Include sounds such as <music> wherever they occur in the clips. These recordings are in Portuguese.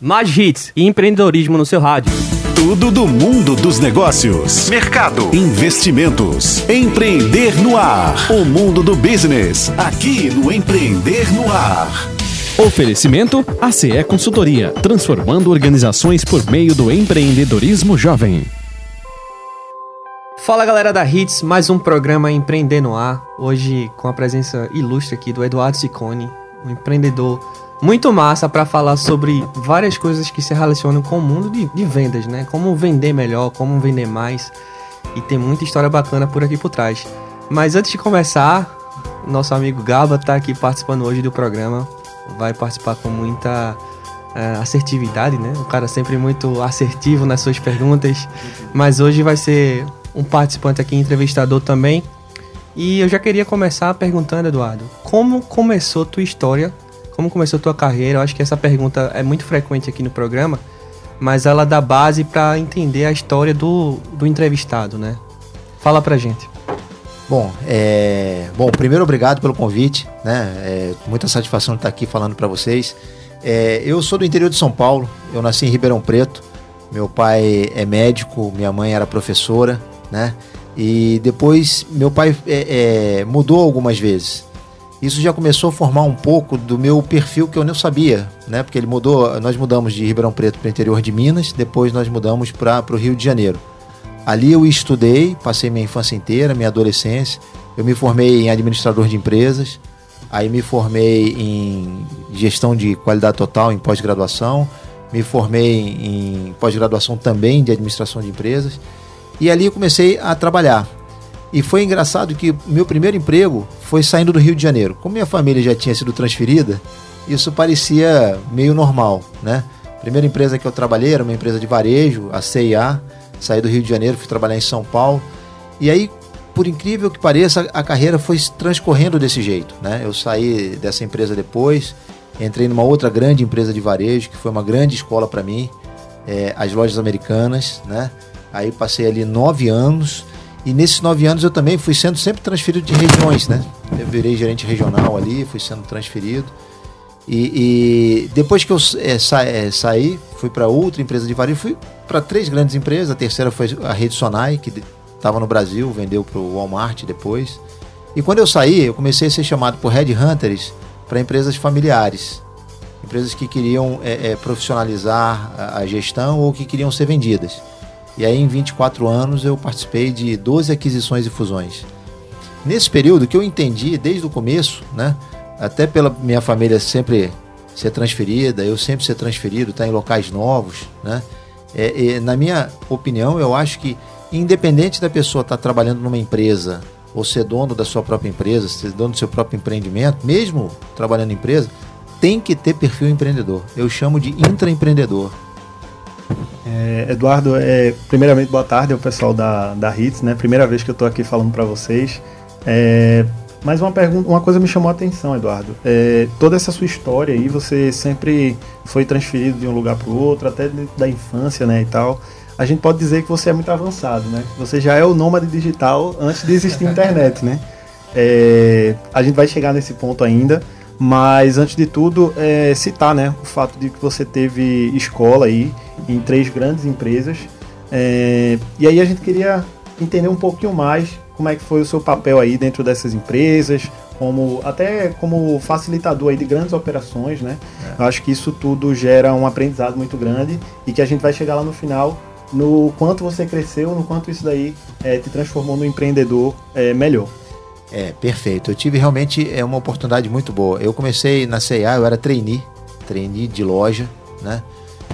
Mais hits e empreendedorismo no seu rádio. Tudo do mundo dos negócios, mercado, investimentos, empreender no ar. O mundo do business, aqui no Empreender no Ar. Oferecimento ACE Consultoria, transformando organizações por meio do empreendedorismo jovem. Fala galera da Hits, mais um programa Empreender no Ar. Hoje com a presença ilustre aqui do Eduardo Ciccone, um empreendedor muito massa para falar sobre várias coisas que se relacionam com o mundo de, de, vendas, né? Como vender melhor, como vender mais. E tem muita história bacana por aqui por trás. Mas antes de começar, nosso amigo Gaba está aqui participando hoje do programa. Vai participar com muita uh, assertividade, né? O cara sempre muito assertivo nas suas perguntas. Mas hoje vai ser um participante aqui, entrevistador também. E eu já queria começar perguntando, Eduardo, como começou tua história como começou a tua carreira? Eu acho que essa pergunta é muito frequente aqui no programa, mas ela dá base para entender a história do, do entrevistado, né? Fala pra gente. Bom, é... Bom, primeiro obrigado pelo convite, né? É muita satisfação de estar aqui falando para vocês. É, eu sou do interior de São Paulo, eu nasci em Ribeirão Preto. Meu pai é médico, minha mãe era professora, né? E depois meu pai é, é, mudou algumas vezes isso já começou a formar um pouco do meu perfil que eu não sabia, né? Porque ele mudou, nós mudamos de Ribeirão Preto para o interior de Minas, depois nós mudamos para o Rio de Janeiro. Ali eu estudei, passei minha infância inteira, minha adolescência. Eu me formei em administrador de empresas, aí me formei em gestão de qualidade total em pós-graduação, me formei em pós-graduação também de administração de empresas. E ali eu comecei a trabalhar. E foi engraçado que meu primeiro emprego foi saindo do Rio de Janeiro. Como minha família já tinha sido transferida, isso parecia meio normal, né? A primeira empresa que eu trabalhei era uma empresa de varejo, a CIA. Saí do Rio de Janeiro, fui trabalhar em São Paulo. E aí, por incrível que pareça, a carreira foi transcorrendo desse jeito, né? Eu saí dessa empresa depois, entrei numa outra grande empresa de varejo, que foi uma grande escola para mim, é, as lojas americanas, né? Aí passei ali nove anos e nesses nove anos eu também fui sendo sempre transferido de regiões, né? Eu virei gerente regional ali, fui sendo transferido. E, e depois que eu é, sa, é, saí, fui para outra empresa de varejo, fui para três grandes empresas. A terceira foi a Rede Sonai, que estava no Brasil, vendeu para o Walmart depois. E quando eu saí, eu comecei a ser chamado por headhunters para empresas familiares. Empresas que queriam é, é, profissionalizar a, a gestão ou que queriam ser vendidas. E aí, em 24 anos, eu participei de 12 aquisições e fusões. Nesse período que eu entendi desde o começo, né, até pela minha família sempre ser transferida, eu sempre ser transferido, estar tá em locais novos, né, é, é, na minha opinião, eu acho que independente da pessoa estar tá trabalhando numa empresa ou ser dono da sua própria empresa, ser dono do seu próprio empreendimento, mesmo trabalhando em empresa, tem que ter perfil empreendedor. Eu chamo de intraempreendedor. É, Eduardo, é, primeiramente, boa tarde ao pessoal da, da HITS, né? Primeira vez que eu estou aqui falando para vocês. É, mas uma, pergunta, uma coisa me chamou a atenção, Eduardo. É, toda essa sua história aí, você sempre foi transferido de um lugar para o outro, até da infância, né, e tal. A gente pode dizer que você é muito avançado, né? Você já é o nômade digital antes de existir internet, né? É, a gente vai chegar nesse ponto ainda. Mas antes de tudo, é, citar né, o fato de que você teve escola aí em três grandes empresas. É, e aí a gente queria entender um pouquinho mais como é que foi o seu papel aí dentro dessas empresas, como até como facilitador aí de grandes operações, né? É. Eu acho que isso tudo gera um aprendizado muito grande e que a gente vai chegar lá no final no quanto você cresceu, no quanto isso daí é, te transformou no empreendedor é, melhor. É, perfeito. Eu tive realmente é, uma oportunidade muito boa. Eu comecei na CIA, eu era trainee, trainee de loja, né?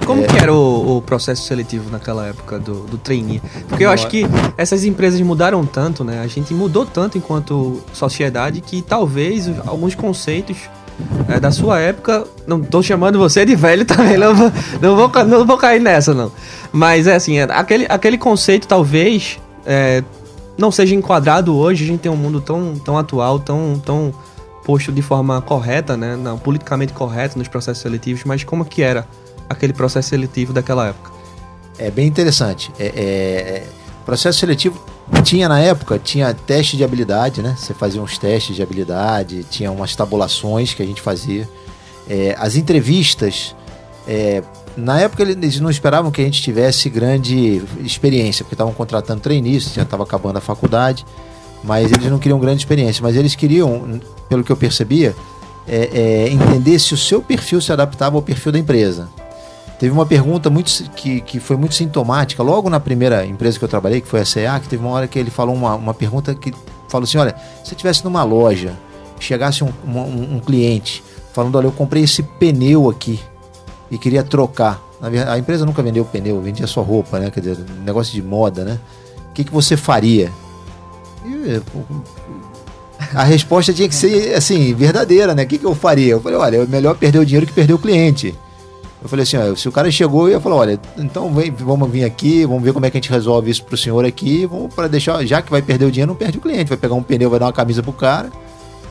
Como é... que era o, o, processo seletivo naquela época do, do trainee? Porque eu acho que essas empresas mudaram tanto, né? A gente mudou tanto enquanto sociedade que talvez alguns conceitos é, da sua época, não estou chamando você de velho <laughs> também, não vou, não vou, não vou cair nessa não. Mas é assim, é, aquele, aquele conceito talvez é, não seja enquadrado hoje, a gente tem um mundo tão, tão atual, tão, tão posto de forma correta, né, não, politicamente correto nos processos seletivos, mas como que era aquele processo seletivo daquela época? É bem interessante. É, é, é processo seletivo tinha na época, tinha teste de habilidade, né? Você fazia uns testes de habilidade, tinha umas tabulações que a gente fazia. É, as entrevistas, é, na época eles não esperavam que a gente tivesse grande experiência, porque estavam contratando trainees, já estava acabando a faculdade, mas eles não queriam grande experiência. Mas eles queriam, pelo que eu percebia, é, é, entender se o seu perfil se adaptava ao perfil da empresa. Teve uma pergunta muito, que, que foi muito sintomática, logo na primeira empresa que eu trabalhei, que foi a CA, que teve uma hora que ele falou uma, uma pergunta que falou assim: olha, se você estivesse numa loja, chegasse um, um, um cliente falando: olha, eu comprei esse pneu aqui e queria trocar. A empresa nunca vendeu pneu, vendia só roupa, né? Quer dizer, negócio de moda, né? O que, que você faria? E, a resposta tinha que ser, assim, verdadeira, né? O que, que eu faria? Eu falei, olha, é melhor perder o dinheiro que perder o cliente. Eu falei assim, ó, se o cara chegou, eu ia falar, olha, então vem, vamos vir aqui, vamos ver como é que a gente resolve isso pro senhor aqui, vamos para deixar, já que vai perder o dinheiro, não perde o cliente, vai pegar um pneu, vai dar uma camisa pro cara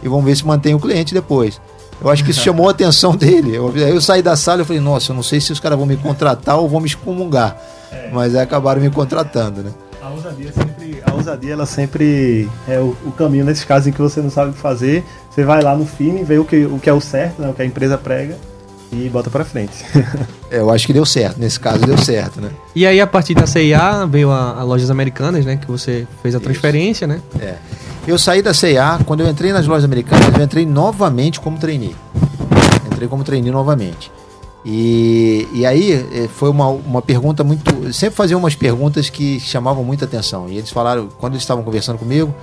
e vamos ver se mantém o cliente depois. Eu acho que isso chamou a atenção dele. Eu, eu saí da sala e falei, nossa, eu não sei se os caras vão me contratar ou vão me excomungar. É. Mas aí acabaram me contratando, né? A ousadia, sempre, a ousadia ela sempre é o, o, caminho nesses casos em que você não sabe o que fazer. Você vai lá no fim, vê o que, o que é o certo, né, o que a empresa prega e bota para frente. <laughs> é, eu acho que deu certo, nesse caso deu certo, né? E aí a partir da CIA veio a, a Lojas Americanas, né, que você fez a transferência, Isso. né? É. Eu saí da CIA, quando eu entrei nas lojas americanas, eu entrei novamente como trainee. Entrei como trainee novamente. E, e aí eh, foi uma, uma pergunta muito. Sempre faziam umas perguntas que chamavam muita atenção. E eles falaram, quando eles estavam conversando comigo,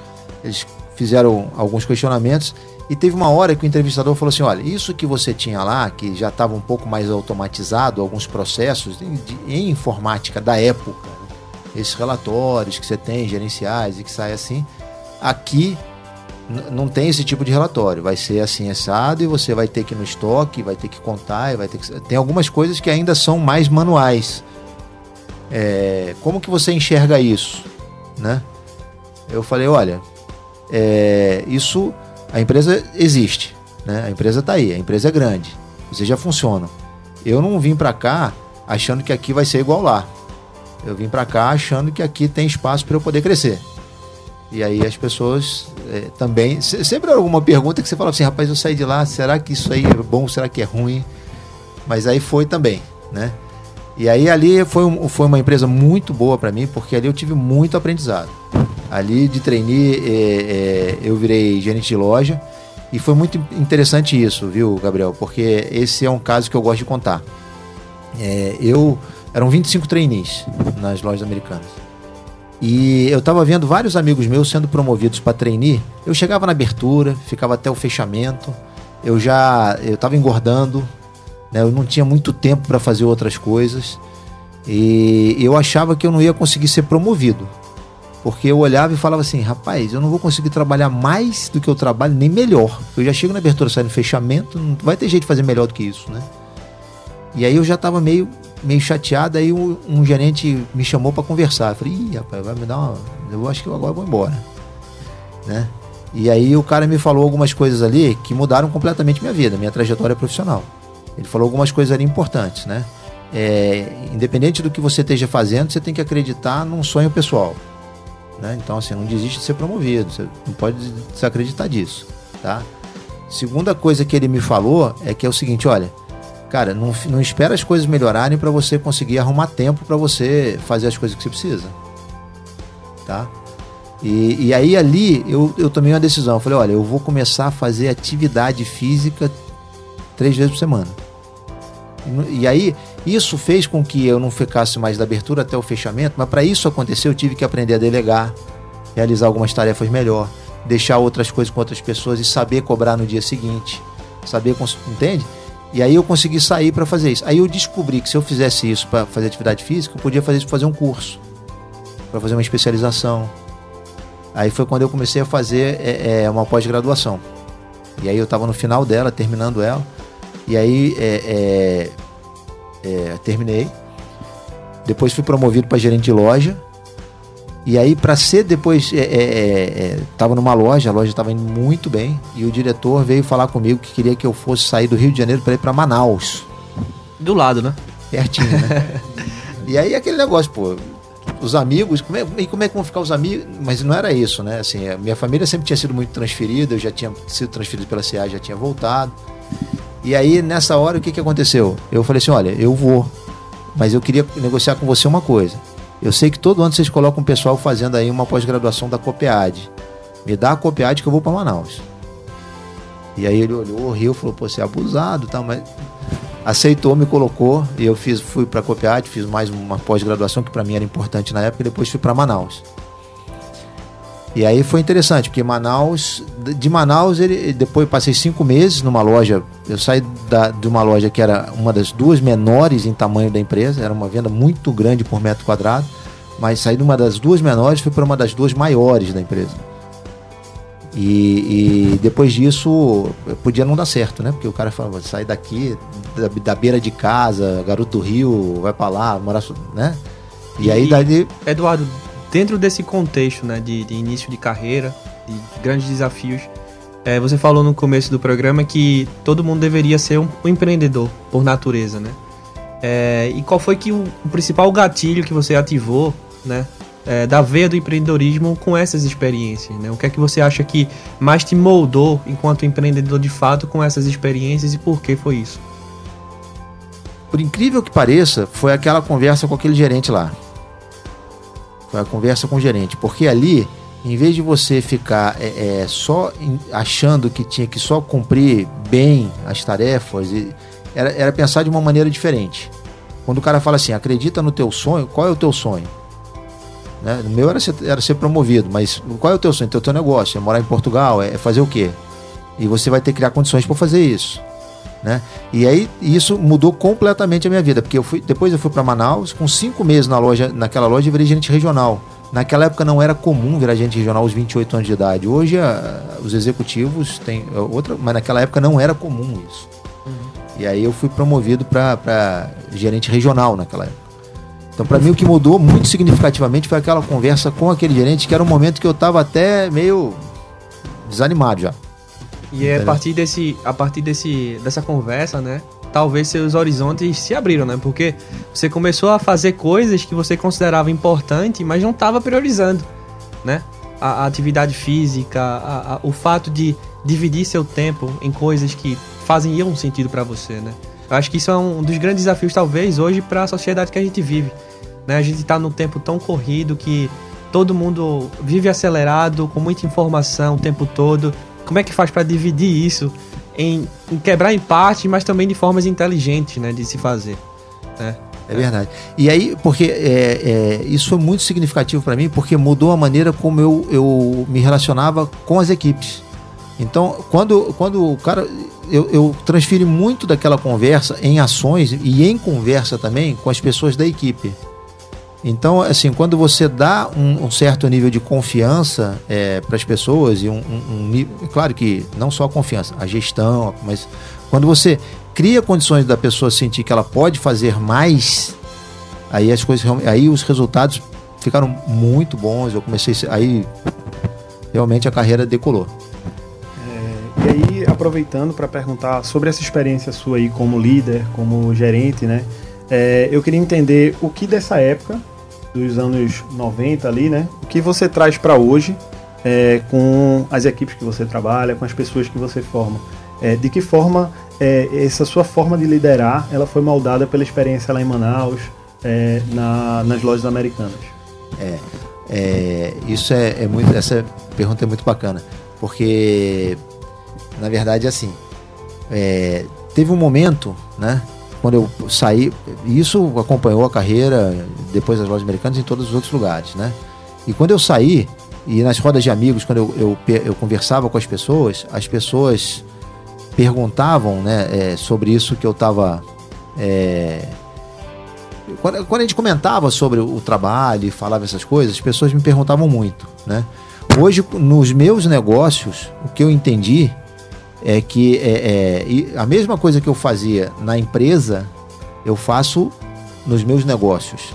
eles fizeram alguns questionamentos. E teve uma hora que o entrevistador falou assim: olha, isso que você tinha lá, que já estava um pouco mais automatizado, alguns processos em, em informática da época, né? esses relatórios que você tem, gerenciais e que sai assim, Aqui não tem esse tipo de relatório. Vai ser assim assado e você vai ter que ir no estoque, vai ter que contar, vai ter que... tem algumas coisas que ainda são mais manuais. É... como que você enxerga isso, né? Eu falei, olha, é... isso a empresa existe, né? A empresa está aí, a empresa é grande, vocês já funcionam. Eu não vim para cá achando que aqui vai ser igual lá. Eu vim para cá achando que aqui tem espaço para eu poder crescer. E aí as pessoas é, também. Sempre alguma pergunta que você fala assim, rapaz, eu saí de lá, será que isso aí é bom, será que é ruim? Mas aí foi também, né? E aí ali foi, um, foi uma empresa muito boa para mim, porque ali eu tive muito aprendizado. Ali de trainee é, é, eu virei gerente de loja e foi muito interessante isso, viu, Gabriel? Porque esse é um caso que eu gosto de contar. É, eu eram 25 trainees nas lojas americanas. E eu estava vendo vários amigos meus sendo promovidos para trainee. Eu chegava na abertura, ficava até o fechamento. Eu já eu estava engordando, né? Eu não tinha muito tempo para fazer outras coisas. E eu achava que eu não ia conseguir ser promovido. Porque eu olhava e falava assim, rapaz, eu não vou conseguir trabalhar mais do que eu trabalho, nem melhor. Eu já chego na abertura, saio no fechamento, não vai ter jeito de fazer melhor do que isso, né? E aí eu já estava meio meio chateado, aí um, um gerente me chamou para conversar. Eu falei, Ih, rapaz, vai me dar uma. Eu acho que eu agora vou embora. Né? E aí o cara me falou algumas coisas ali que mudaram completamente minha vida, minha trajetória profissional. Ele falou algumas coisas ali importantes, né? É, independente do que você esteja fazendo, você tem que acreditar num sonho pessoal. Né? Então, assim, não desiste de ser promovido, você não pode desacreditar disso, tá? Segunda coisa que ele me falou é que é o seguinte, olha, Cara, não, não espera as coisas melhorarem para você conseguir arrumar tempo para você fazer as coisas que você precisa. Tá? E, e aí ali eu, eu tomei uma decisão. Eu falei, olha, eu vou começar a fazer atividade física três vezes por semana. E, aí isso fez com que eu não ficasse mais da abertura até o fechamento, mas para isso acontecer eu tive que aprender a delegar, realizar algumas tarefas melhor, deixar outras coisas com outras pessoas e saber cobrar no dia seguinte. Saber, entende? E aí eu consegui sair para fazer isso. Aí eu descobri que se eu fizesse isso para fazer atividade física, eu podia fazer isso para fazer um curso, para fazer uma especialização. Aí foi quando eu comecei a fazer é, é, uma pós-graduação. E aí eu estava no final dela, terminando ela. E aí é, é, é terminei. Depois fui promovido para gerente de loja. E aí, para ser depois, é, é, é, tava numa loja, a loja estava indo muito bem, e o diretor veio falar comigo que queria que eu fosse sair do Rio de Janeiro para ir para Manaus. Do lado, né? Pertinho, né? <laughs> e aí aquele negócio, pô, os amigos, como é, e como é que vão ficar os amigos? Mas não era isso, né? Assim, a minha família sempre tinha sido muito transferida, eu já tinha sido transferido pela CA, já tinha voltado. E aí, nessa hora, o que, que aconteceu? Eu falei assim: olha, eu vou. mas eu queria negociar com você uma coisa. Eu sei que todo ano vocês colocam um pessoal fazendo aí uma pós-graduação da Copiad. Me dá a Copiad que eu vou para Manaus. E aí ele olhou, riu, falou, pô, você é abusado, tá, mas aceitou, me colocou e eu fiz, fui para a Copiad, fiz mais uma pós-graduação que para mim era importante na época e depois fui para Manaus. E aí foi interessante, porque Manaus, de Manaus, ele, depois passei cinco meses numa loja. Eu saí da, de uma loja que era uma das duas menores em tamanho da empresa, era uma venda muito grande por metro quadrado, mas saí de uma das duas menores fui para uma das duas maiores da empresa. E, e, depois disso podia não dar certo, né? Porque o cara falava, sai daqui, da, da beira de casa, garoto do Rio, vai para lá, morar, né? E, e aí. Eduardo, dentro desse contexto né, de, de início de carreira, de grandes desafios, é, você falou no começo do programa que todo mundo deveria ser um, um empreendedor por natureza, né? É, e qual foi que o, o, principal gatilho que você ativou, né, é, da veia do empreendedorismo com essas experiências, né? O que é que você acha que mais te moldou enquanto empreendedor de fato com essas experiências e por que foi isso? Por incrível que pareça, foi aquela conversa com aquele gerente lá. Foi a conversa com o gerente. Porque ali, em vez de você ficar é, é, só achando que tinha que só cumprir bem as tarefas, era, era pensar de uma maneira diferente. Quando o cara fala assim, acredita no teu sonho, qual é o teu sonho? Né? O meu era ser, era ser promovido, mas qual é o teu sonho? O teu negócio? É morar em Portugal? É fazer o quê? E você vai ter que criar condições para fazer isso. Né? E aí isso mudou completamente a minha vida, porque eu fui, depois eu fui para Manaus, com cinco meses na loja, naquela loja eu virei gerente regional. Naquela época não era comum virar gerente regional aos 28 anos de idade. Hoje a, os executivos têm é, outra, mas naquela época não era comum isso. Uhum. E aí eu fui promovido para gerente regional naquela época. Então, para mim, o que mudou muito significativamente foi aquela conversa com aquele gerente, que era um momento que eu estava até meio desanimado já. E é a partir desse, a partir desse, dessa conversa, né? Talvez seus horizontes se abriram, né? Porque você começou a fazer coisas que você considerava importante, mas não estava priorizando, né? A, a atividade física, a, a, o fato de dividir seu tempo em coisas que fazem um sentido para você, né? Eu acho que isso é um dos grandes desafios, talvez, hoje para a sociedade que a gente vive. Né? A gente está num tempo tão corrido que todo mundo vive acelerado, com muita informação o tempo todo como é que faz para dividir isso em, em, quebrar em parte, mas também de formas inteligentes, né, de se fazer. Né? É verdade. E aí, porque é, é, isso foi muito significativo para mim, porque mudou a maneira como eu, eu me relacionava com as equipes. Então, quando, quando o cara. Eu, eu transferi muito daquela conversa em ações e em conversa também com as pessoas da equipe. Então, assim, quando você dá um, um certo nível de confiança é, para as pessoas, e um, um, um, claro que não só a confiança, a gestão, mas quando você cria condições da pessoa sentir que ela pode fazer mais, aí as coisas, aí os resultados ficaram muito bons. Eu comecei, aí realmente a carreira decolou. É, e aí, aproveitando para perguntar sobre essa experiência sua aí como líder, como gerente, né? É, eu queria entender o que dessa época, dos anos 90 ali, né? O que você traz para hoje é, com as equipes que você trabalha, com as pessoas que você forma. É, de que forma é, essa sua forma de liderar ela foi moldada pela experiência lá em Manaus, é, na, nas lojas americanas? É, é, isso é, muito, essa pergunta é muito bacana, porque na verdade assim, teve um momento, né? Quando eu saí, isso acompanhou a carreira depois das lojas americanas em todos os outros lugares, né? E quando eu saí, e nas rodas de amigos, quando eu, eu, eu conversava com as pessoas, as pessoas perguntavam né, é, sobre isso que eu estava. É... Quando, quando, a gente comentava sobre o trabalho e falava essas coisas, as pessoas me perguntavam muito. Né? Hoje, nos meus negócios, o que eu entendi é que é, é, a mesma coisa que eu fazia na empresa, eu faço nos meus negócios.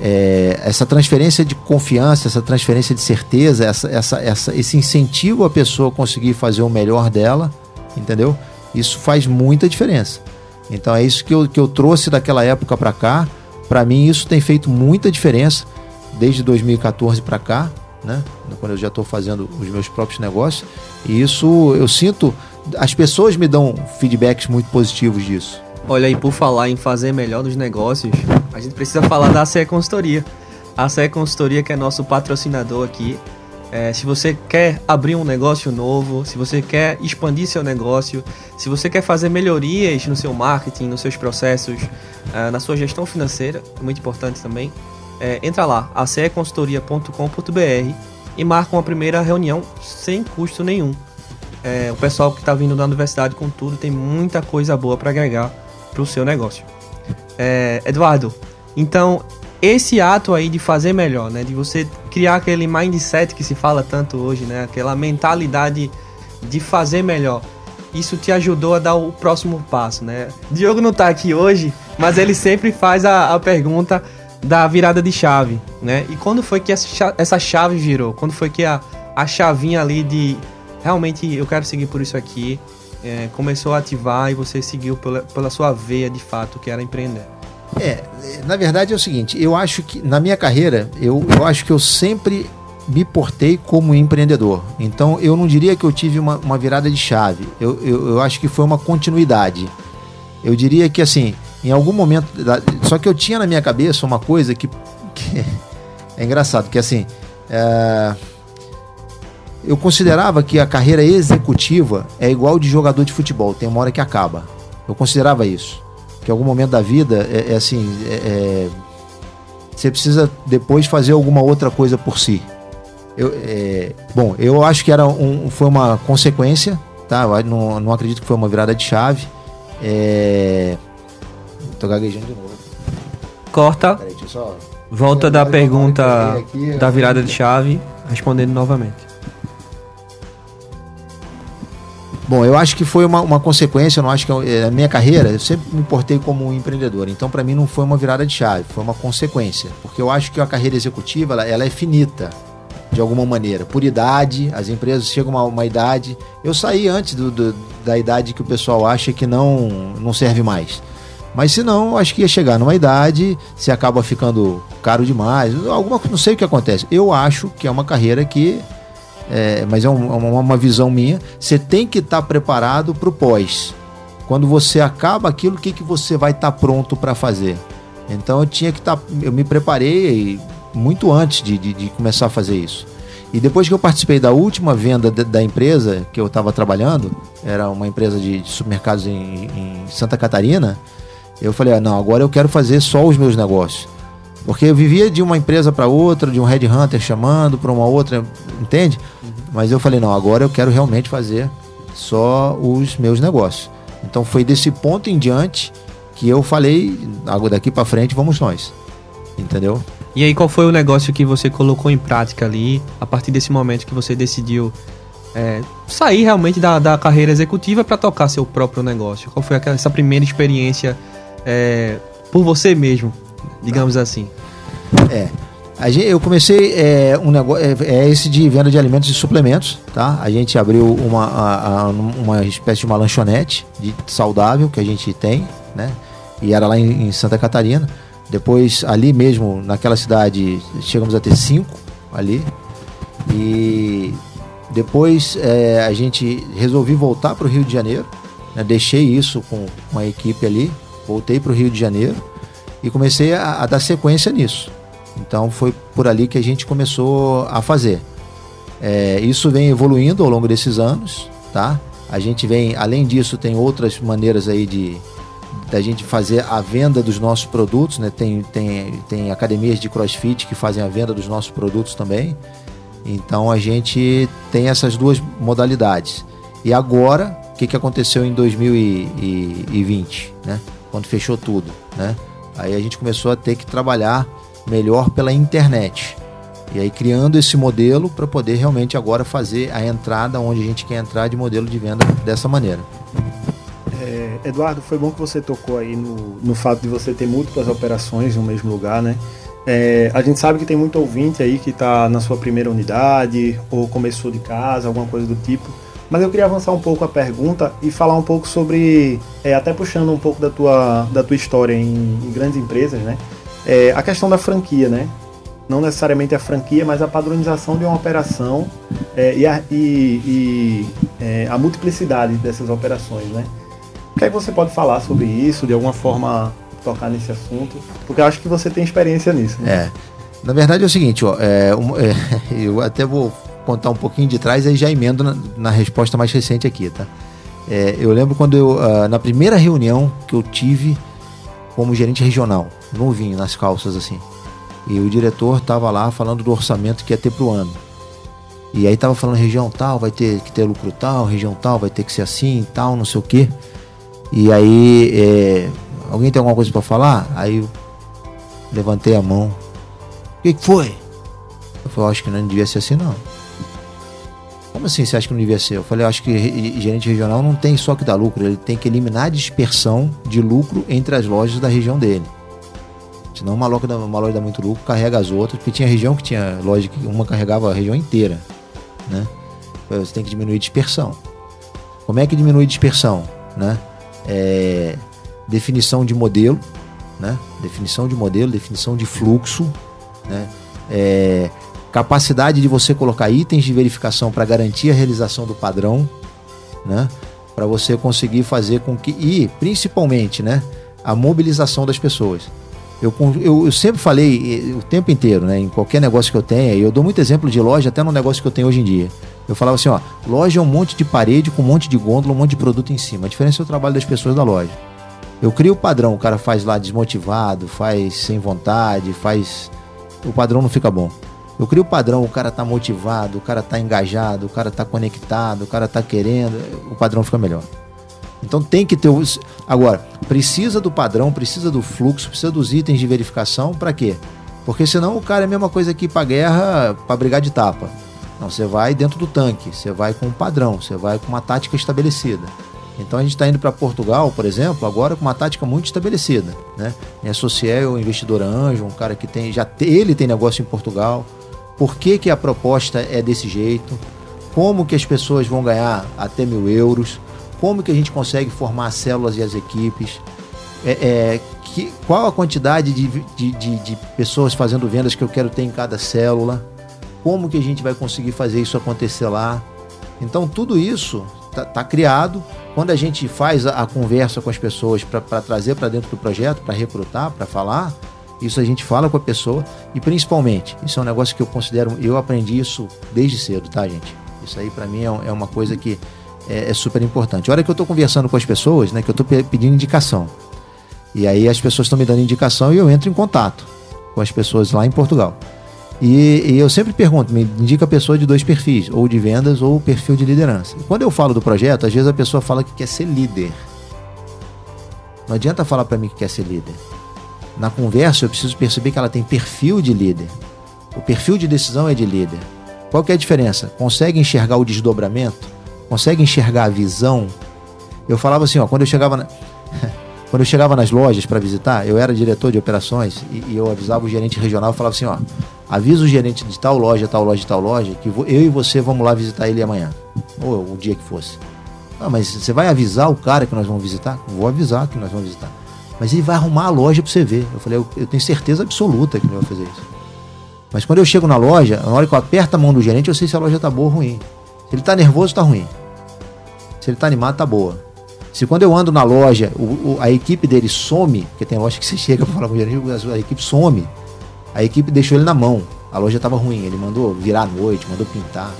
É, essa transferência de confiança, essa transferência de certeza, essa, essa, essa, esse incentivo a pessoa conseguir fazer o melhor dela, entendeu? Isso faz muita diferença. Então é isso que eu, que eu trouxe daquela época para cá. Para mim, isso tem feito muita diferença desde 2014 para cá, né? Quando eu já estou fazendo os meus próprios negócios. E isso eu sinto as pessoas me dão feedbacks muito positivos disso. Olha aí, por falar em fazer melhor dos negócios, a gente precisa falar da CE Consultoria. A CE Consultoria que é nosso patrocinador aqui. É, se você quer abrir um negócio novo, se você quer expandir seu negócio, se você quer fazer melhorias no seu marketing, nos seus processos, é, na sua gestão financeira, é muito importante também, é, entra lá, aceconsultoria.com.br e marca uma primeira reunião sem custo nenhum. É, o pessoal que está vindo da universidade com tudo tem muita coisa boa para agregar para o seu negócio. É, Eduardo, então esse ato aí de fazer melhor, né, de você criar aquele mindset que se fala tanto hoje, né, aquela mentalidade de fazer melhor, isso te ajudou a dar o próximo passo, né? Diogo não está aqui hoje, mas ele sempre faz a, a pergunta da virada de chave, né? E quando foi que essa chave virou? Quando foi que a, a chavinha ali de realmente eu quero seguir por isso aqui é, começou a ativar e você seguiu pela, pela sua veia de fato, que era empreender? É, na verdade é o seguinte, eu acho que na minha carreira, eu, eu acho que eu sempre me portei como empreendedor. Então eu não diria que eu tive uma, uma virada de chave. Eu, eu, eu, acho que foi uma continuidade. Eu diria que assim, em algum momento. Só que eu tinha na minha cabeça uma coisa que. que <laughs> é engraçado, que assim. É, eu considerava que a carreira executiva é igual de jogador de futebol, tem uma hora que acaba. Eu considerava isso. Que em algum momento da vida é, é assim. É, é você precisa depois fazer alguma outra coisa por si. Eu, é, bom, eu acho que era um, foi uma consequência, tá? Não, não acredito que foi uma virada de chave. É, tô gaguejando de novo. Corta. Peraí, só... Volta da pergunta aqui, da virada de chave, respondendo novamente. Bom, eu acho que foi uma, uma consequência, eu não acho que é, a minha carreira, eu sempre me portei como um empreendedor, então para mim não foi uma virada de chave, foi uma consequência, porque eu acho que a carreira executiva ela, ela é finita, de alguma maneira. Por idade, as empresas chegam a uma, uma idade. Eu saí antes do, do, da idade que o pessoal acha que não, não serve mais. Mas se não, acho que ia chegar numa idade, se acaba ficando caro demais. Alguma não sei o que acontece. Eu acho que é uma carreira que. É, mas é um, é uma, uma, visão minha. Você tem que estar tá preparado para o pós. Quando você acaba aquilo, o que, que você vai estar tá pronto para fazer? Então eu tinha que estar. Tá, eu me preparei muito antes de, de, de, começar a fazer isso. E depois que eu participei da última venda de, da empresa que eu estava trabalhando, era uma empresa de, supermercados em, em, Santa Catarina, eu falei: ah, não, agora eu quero fazer só os meus negócios. Porque eu vivia de uma empresa para outra, de um headhunter chamando para uma outra, entende? Mas eu falei: não, agora eu quero realmente fazer só os meus negócios. Então foi desse ponto em diante que eu falei: daqui para frente vamos nós. Entendeu? E aí, qual foi o negócio que você colocou em prática ali, a partir desse momento que você decidiu é, sair realmente da, da carreira executiva para tocar seu próprio negócio? Qual foi essa primeira experiência é, por você mesmo, digamos assim? É. eu comecei é, um negócio, é, é, esse de venda de alimentos e suplementos, tá? A gente abriu uma, a, a, uma espécie de uma lanchonete de saudável que a gente tem, né? E era lá em, em Santa Catarina. Depois, ali mesmo, naquela cidade, chegamos a ter cinco ali. E depois é, a gente resolvi voltar para o Rio de Janeiro. Né? Deixei isso com uma equipe ali. Voltei para o Rio de Janeiro e comecei a, a, dar sequência nisso. Então foi por ali que a gente começou a fazer. É, isso vem evoluindo ao longo desses anos, tá? A gente vem, além disso, tem outras maneiras aí de, da gente fazer a venda dos nossos produtos, né? Tem, tem, tem academias de crossfit que fazem a venda dos nossos produtos também. Então a gente tem essas duas modalidades. E agora, o que, que aconteceu em 2020, né? Quando fechou tudo, né? Aí a gente começou a ter que trabalhar melhor pela internet. E aí criando esse modelo para poder realmente agora fazer a entrada onde a gente quer entrar de modelo de venda dessa maneira. É, Eduardo, foi bom que você tocou aí no, no fato de você ter múltiplas operações no mesmo lugar, né? É, a gente sabe que tem muito ouvinte aí que está na sua primeira unidade ou começou de casa, alguma coisa do tipo. Mas eu queria avançar um pouco a pergunta e falar um pouco sobre, é, até puxando um pouco da tua, da tua história em, em grandes empresas, né? É, a questão da franquia, né? Não necessariamente a franquia, mas a padronização de uma operação é, e, a, e, e é, a multiplicidade dessas operações, né? O que é que você pode falar sobre isso, de alguma forma tocar nesse assunto? Porque eu acho que você tem experiência nisso. Né? É. Na verdade é o seguinte, ó, é, um, é, <laughs> eu até vou contar um pouquinho de trás e já emendo na, na resposta mais recente aqui, tá? É, eu lembro quando eu, uh, na primeira reunião que eu tive como gerente regional, novinho, nas calças assim, e o diretor estava lá falando do orçamento que ia ter para o ano. E aí tava falando região tal, vai ter que ter lucro tal, região tal, vai ter que ser assim, tal, não sei o quê. E aí, é, alguém tem alguma coisa para falar? Aí eu levantei a mão. O que, que foi? Eu falei, acho que não devia ser assim não. Como assim você acha que não devia ser? Eu falei, eu acho que gerente regional não tem só que dar lucro, ele tem que eliminar a dispersão de lucro entre as lojas da região dele. Senão uma loja, uma loja dá muito lucro, carrega as outras, porque tinha região que tinha loja que uma carregava a região inteira. Né? Você tem que diminuir a dispersão. Como é que diminui a dispersão? Né? É, definição de modelo, né? definição de modelo, definição de fluxo, né? É, capacidade de você colocar itens de verificação para garantir a realização do padrão, né? Para você conseguir fazer com que e principalmente, né, a mobilização das pessoas. Eu, eu, eu, sempre falei o tempo inteiro, né, em qualquer negócio que eu tenha, e eu dou muito exemplo de loja até no negócio que eu tenho hoje em dia. Eu falava assim, ó, loja é um monte de parede com um monte de gôndola, um monte de produto em cima. A diferença é o trabalho das pessoas da loja. Eu crio o padrão, o cara faz lá desmotivado, faz sem vontade, faz. O padrão não fica bom. Eu crio o padrão, o cara tá motivado, o cara tá engajado, o cara tá conectado, o cara tá querendo, o padrão fica melhor. Então tem que ter os. Agora, precisa do padrão, precisa do fluxo, precisa dos itens de verificação, para quê? Porque senão o cara é a mesma coisa que para guerra, para brigar de tapa. Não, você vai dentro do tanque, você vai com um padrão, você vai com uma tática estabelecida. Então a gente está indo para Portugal, por exemplo, agora com uma tática muito estabelecida. Né? Me associei ao investidor anjo, um cara que tem, já ele tem negócio em Portugal, por que, que a proposta é desse jeito, como que as pessoas vão ganhar até mil euros, como que a gente consegue formar as células e as equipes, é, é, que, qual a quantidade de, de, de, de, pessoas fazendo vendas que eu quero ter em cada célula, como que a gente vai conseguir fazer isso acontecer lá. Então tudo isso está tá criado. Quando a gente faz a, a conversa com as pessoas para trazer para dentro do projeto, para recrutar, para falar, isso a gente fala com a pessoa e principalmente, isso é um negócio que eu considero, eu aprendi isso desde cedo, tá, gente? Isso aí para mim é, é, uma coisa que é, é, super importante. A hora que eu estou conversando com as pessoas, né, que eu estou pedindo indicação. E aí as pessoas estão me dando indicação e eu entro em contato com as pessoas lá em Portugal. E, e, eu sempre pergunto, me indica a pessoa de dois perfis, ou de vendas ou perfil de liderança. E quando eu falo do projeto, às vezes a pessoa fala que quer ser líder. Não adianta falar para mim que quer ser líder. Na conversa, eu preciso perceber que ela tem perfil de líder. O perfil de decisão é de líder. Qual que é a diferença? Consegue enxergar o desdobramento? Consegue enxergar a visão? Eu falava assim, ó, quando eu chegava na... <laughs> quando eu chegava nas lojas para visitar, eu era diretor de operações e, e, eu avisava o gerente regional, eu falava assim, ó, avisa o gerente de tal loja, tal loja, tal loja, que eu e você vamos lá visitar ele amanhã, ou o dia que fosse. Ah, mas você vai avisar o cara que nós vamos visitar? Vou avisar que nós vamos visitar. Mas ele vai arrumar a loja para você ver. Eu falei, eu, eu, tenho certeza absoluta que ele vai fazer isso. Mas quando eu chego na loja, na hora que eu aperto a mão do gerente, eu sei se a loja tá boa ou ruim. Se ele tá nervoso, tá ruim. Se ele tá animado, tá boa. Se quando eu ando na loja, o, o, a equipe dele some, porque tem loja que você <laughs> chega para falar com o gerente, a, a equipe some. A equipe deixou ele na mão. A loja estava ruim. Ele mandou virar à noite, mandou pintar.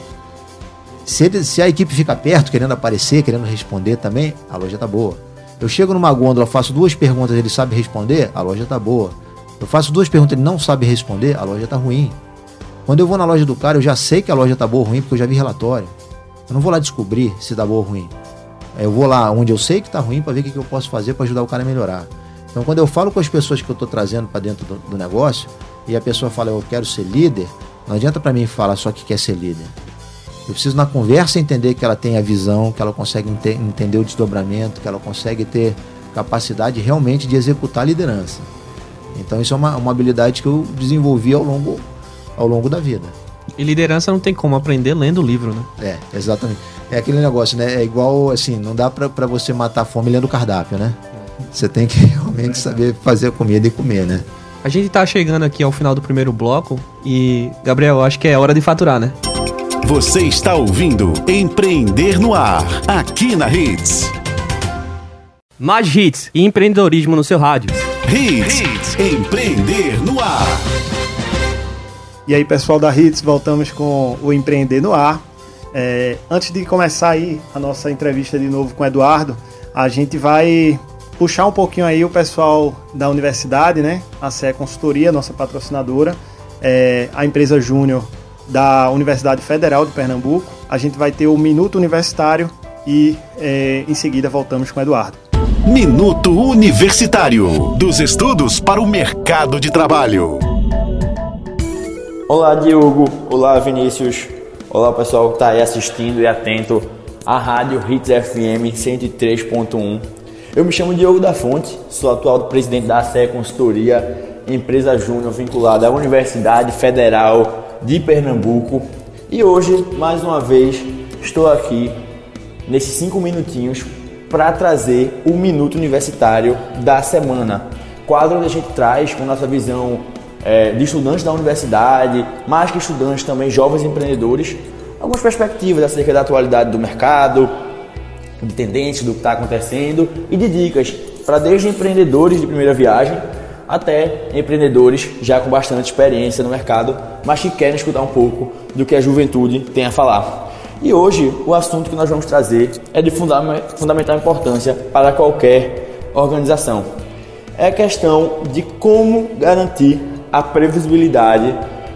Se, ele, se a equipe fica perto, querendo aparecer, querendo responder também, a loja tá boa. Eu chego numa gôndola, faço duas perguntas, ele sabe responder, a loja tá boa. Eu faço duas perguntas, ele não sabe responder, a loja tá ruim. Quando eu vou na loja do cara, eu já sei que a loja tá boa ou ruim, porque eu já vi relatório. Eu não vou lá descobrir se tá boa ou ruim. Eu vou lá onde eu sei que tá ruim para ver o que eu posso fazer para ajudar o cara a melhorar. Então, quando eu falo com as pessoas que eu estou trazendo para dentro do, do negócio e a pessoa fala eu quero ser líder, não adianta para mim falar só que quer ser líder. Eu preciso na conversa entender que ela tem a visão, que ela consegue ente entender o desdobramento, que ela consegue ter capacidade realmente de executar a liderança. Então isso é uma, uma habilidade que eu desenvolvi ao longo, ao longo da vida. E liderança não tem como aprender lendo o livro, né? É, exatamente. É aquele negócio, né? É igual assim, não dá para você matar a fome lendo o cardápio, né? Você tem que <laughs> realmente saber fazer a comida e comer, né? A gente tá chegando aqui ao final do primeiro bloco e, Gabriel, acho que é hora de faturar, né? Você está ouvindo Empreender no Ar, aqui na Hits. Mais hits e empreendedorismo no seu rádio. Hits, Hits. Empreender no ar. E aí, pessoal da Hits, voltamos com o Empreender no ar. É, antes de começar aí a nossa entrevista de novo com o Eduardo, a gente vai puxar um pouquinho aí o pessoal da universidade, né? A CE Consultoria, nossa patrocinadora, é, a empresa Júnior da Universidade Federal de Pernambuco. A gente vai ter o Minuto Universitário e é, em seguida voltamos com o Eduardo. Minuto Universitário dos estudos para o mercado de trabalho. Olá, Diogo. Olá, Vinícius. Olá, pessoal que está aí assistindo e atento à Rádio Hits FM 103.1. Eu me chamo Diogo da Fonte, sou atual presidente da ACE Consultoria, empresa júnior vinculada à Universidade Federal de Pernambuco. E hoje, mais uma vez, estou aqui nesses cinco minutinhos para trazer o Minuto Universitário da semana. Quadro onde a gente traz com nossa visão é, de estudantes da universidade, mais que estudantes também, jovens empreendedores, algumas perspectivas acerca da atualidade do mercado, de tendências do que está acontecendo e de dicas para desde empreendedores de primeira viagem até empreendedores já com bastante experiência no mercado, mas que querem escutar um pouco do que a juventude tem a falar. E hoje o assunto que nós vamos trazer é de fundamental importância para qualquer organização. É a questão de como garantir a previsibilidade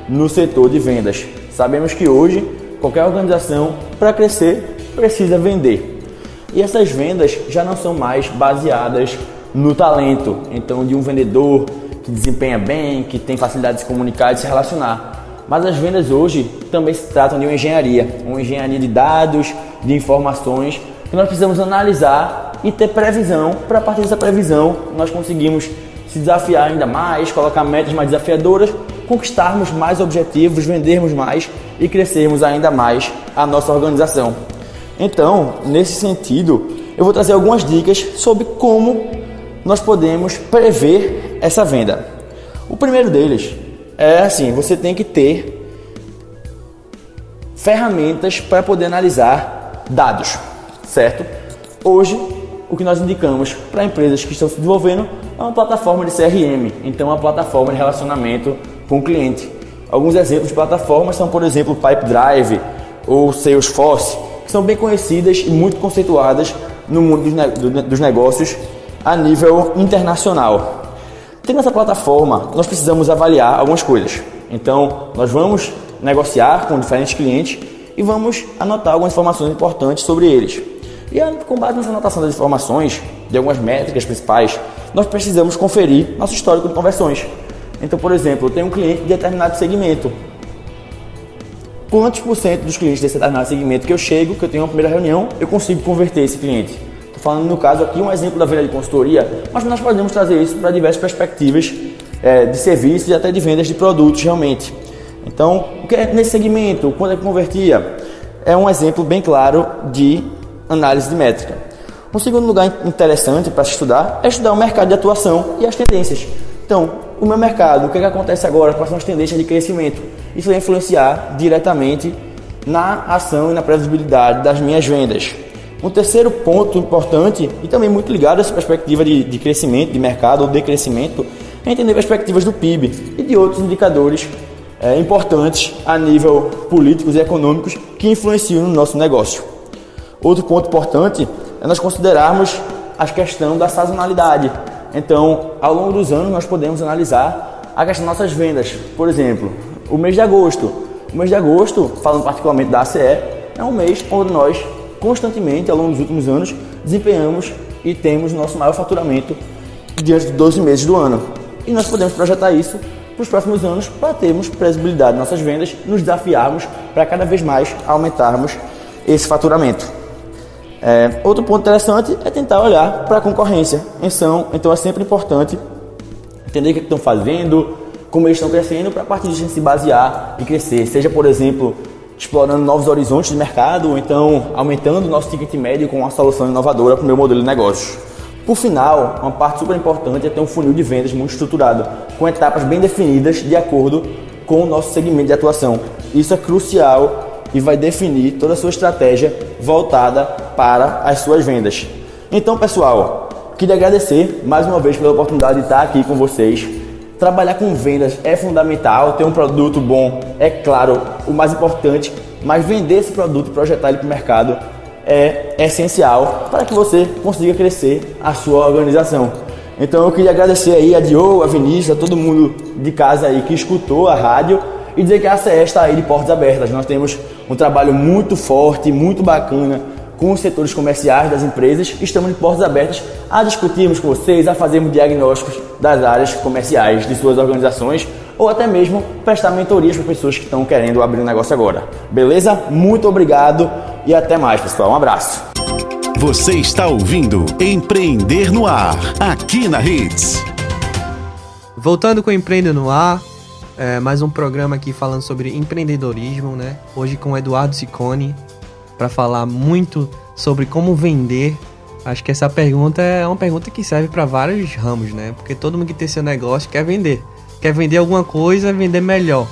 no setor de vendas. Sabemos que hoje qualquer organização para crescer precisa vender. E essas vendas já não são mais baseadas no talento, então de um vendedor que desempenha bem, que tem facilidade de se comunicar e de se relacionar. Mas as vendas hoje também se tratam de uma engenharia, uma engenharia de dados, de informações que nós precisamos analisar e ter previsão para partir dessa previsão nós conseguimos se desafiar ainda mais, colocar metas mais desafiadoras, conquistarmos mais objetivos, vendermos mais e crescermos ainda mais a nossa organização. Então, nesse sentido, eu vou trazer algumas dicas sobre como nós podemos prever essa venda. O primeiro deles é assim: você tem que ter ferramentas para poder analisar dados, certo? Hoje, o que nós indicamos para empresas que estão se desenvolvendo é uma plataforma de CRM, então uma plataforma de relacionamento com o cliente. Alguns exemplos de plataformas são, por exemplo, Pipedrive ou Salesforce que são bem conhecidas e muito conceituadas no mundo dos negócios a nível internacional. Tendo essa plataforma, nós precisamos avaliar algumas coisas. Então, nós vamos negociar com diferentes clientes e vamos anotar algumas informações importantes sobre eles. E com base nessa anotação das informações, de algumas métricas principais, nós precisamos conferir nosso histórico de conversões. Então, por exemplo, eu tenho um cliente de determinado segmento quantos por cento dos clientes desse determinado segmento que eu chego, que eu tenho uma primeira reunião, eu consigo converter esse cliente. Estou falando no caso aqui um exemplo da venda de consultoria, mas nós podemos trazer isso para diversas perspectivas é, de serviços e até de vendas de produtos realmente. Então, o que é nesse segmento, quando é que convertia? É um exemplo bem claro de análise de métrica. Um segundo lugar interessante para estudar é estudar o mercado de atuação e as tendências. Então, o meu mercado, o que, é que acontece agora, quais são as tendências de crescimento? Isso vai influenciar diretamente na ação e na previsibilidade das minhas vendas. Um terceiro ponto importante e também muito ligado a essa perspectiva de, de crescimento, de mercado ou de crescimento, é entender perspectivas do PIB e de outros indicadores é, importantes a nível políticos e econômicos que influenciam no nosso negócio. Outro ponto importante é nós considerarmos a questão da sazonalidade. Então, ao longo dos anos, nós podemos analisar a questão das nossas vendas. Por exemplo, o mês de agosto. O mês de agosto, falando particularmente da ACE, é um mês onde nós constantemente, ao longo dos últimos anos, desempenhamos e temos nosso maior faturamento diante de 12 meses do ano. E nós podemos projetar isso para os próximos anos para termos previsibilidade nas nossas vendas, nos desafiarmos para cada vez mais aumentarmos esse faturamento. É, outro ponto interessante é tentar olhar para a concorrência. Então, então é sempre importante entender o que estão fazendo, como eles estão crescendo, para a partir disso se basear e crescer. Seja, por exemplo, explorando novos horizontes de mercado, ou então aumentando o nosso ticket médio com uma solução inovadora para o meu modelo de negócio. Por final, uma parte super importante é ter um funil de vendas muito estruturado, com etapas bem definidas de acordo com o nosso segmento de atuação. Isso é crucial e vai definir toda a sua estratégia voltada para as suas vendas. Então, pessoal, queria agradecer mais uma vez pela oportunidade de estar aqui com vocês. Trabalhar com vendas é fundamental, ter um produto bom é claro o mais importante, mas vender esse produto projetar ele para o mercado é essencial para que você consiga crescer a sua organização. Então eu queria agradecer aí a Diogo, a Vinícius, a todo mundo de casa aí que escutou a rádio e dizer que a ACE está aí de portas abertas. Nós temos um trabalho muito forte, muito bacana com os setores comerciais das empresas. Estamos de portas abertas a discutirmos com vocês, a fazermos diagnósticos das áreas comerciais de suas organizações ou até mesmo prestar mentorias para pessoas que estão querendo abrir um negócio agora. Beleza? Muito obrigado e até mais, pessoal. Um abraço. Você está ouvindo Empreender no Ar, aqui na Hits. Voltando com o Empreender no Ar, é, mais um programa aqui falando sobre empreendedorismo, né? Hoje com o Eduardo Ciccone, para falar muito sobre como vender. Acho que essa pergunta é uma pergunta que serve para vários ramos, né? Porque todo mundo que tem seu negócio quer vender. Quer vender alguma coisa, vender melhor,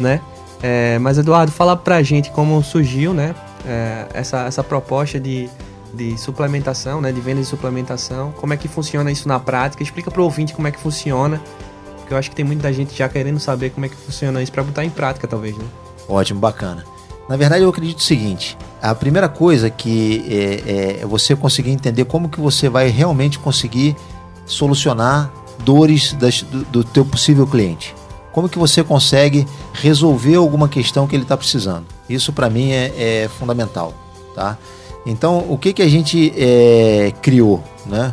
né? É, mas Eduardo, fala pra gente como surgiu, né? É, essa, essa proposta de, de suplementação, né? De venda de suplementação. Como é que funciona isso na prática? Explica pro ouvinte como é que funciona. Porque eu acho que tem muita gente já querendo saber como é que funciona isso para botar em prática, talvez, né? Ótimo, bacana. Na verdade, eu acredito o seguinte: a primeira coisa que é, é você conseguir entender como que você vai realmente conseguir solucionar dores das, do, do teu possível cliente. Como que você consegue resolver alguma questão que ele está precisando? Isso para mim é, é, fundamental, tá? Então, o que que a gente é, criou, né?